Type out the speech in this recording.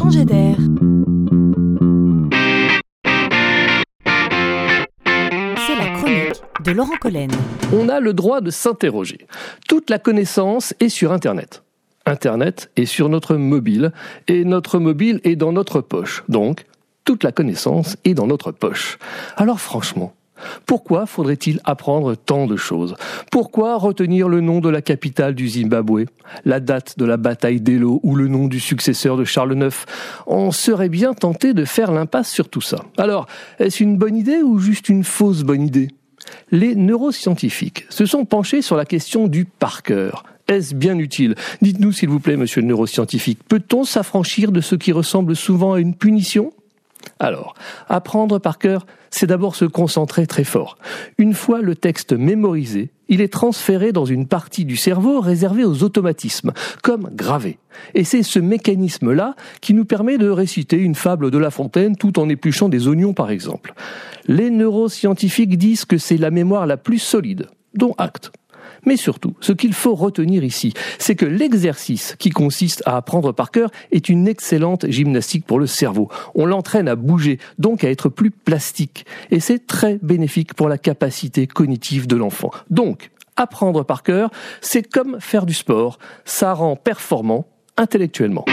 C'est la chronique de Laurent Collen. On a le droit de s'interroger. Toute la connaissance est sur Internet. Internet est sur notre mobile et notre mobile est dans notre poche. Donc, toute la connaissance est dans notre poche. Alors franchement, pourquoi faudrait-il apprendre tant de choses? Pourquoi retenir le nom de la capitale du Zimbabwe, la date de la bataille d'Elo ou le nom du successeur de Charles IX On serait bien tenté de faire l'impasse sur tout ça. Alors, est-ce une bonne idée ou juste une fausse bonne idée? Les neuroscientifiques se sont penchés sur la question du par. Est-ce bien utile? Dites-nous s'il vous plaît, monsieur le neuroscientifique, peut-on s'affranchir de ce qui ressemble souvent à une punition? Alors, apprendre par cœur, c'est d'abord se concentrer très fort. Une fois le texte mémorisé, il est transféré dans une partie du cerveau réservée aux automatismes, comme gravé. Et c'est ce mécanisme-là qui nous permet de réciter une fable de La Fontaine tout en épluchant des oignons par exemple. Les neuroscientifiques disent que c'est la mémoire la plus solide, dont acte. Mais surtout, ce qu'il faut retenir ici, c'est que l'exercice qui consiste à apprendre par cœur est une excellente gymnastique pour le cerveau. On l'entraîne à bouger, donc à être plus plastique. Et c'est très bénéfique pour la capacité cognitive de l'enfant. Donc, apprendre par cœur, c'est comme faire du sport. Ça rend performant intellectuellement.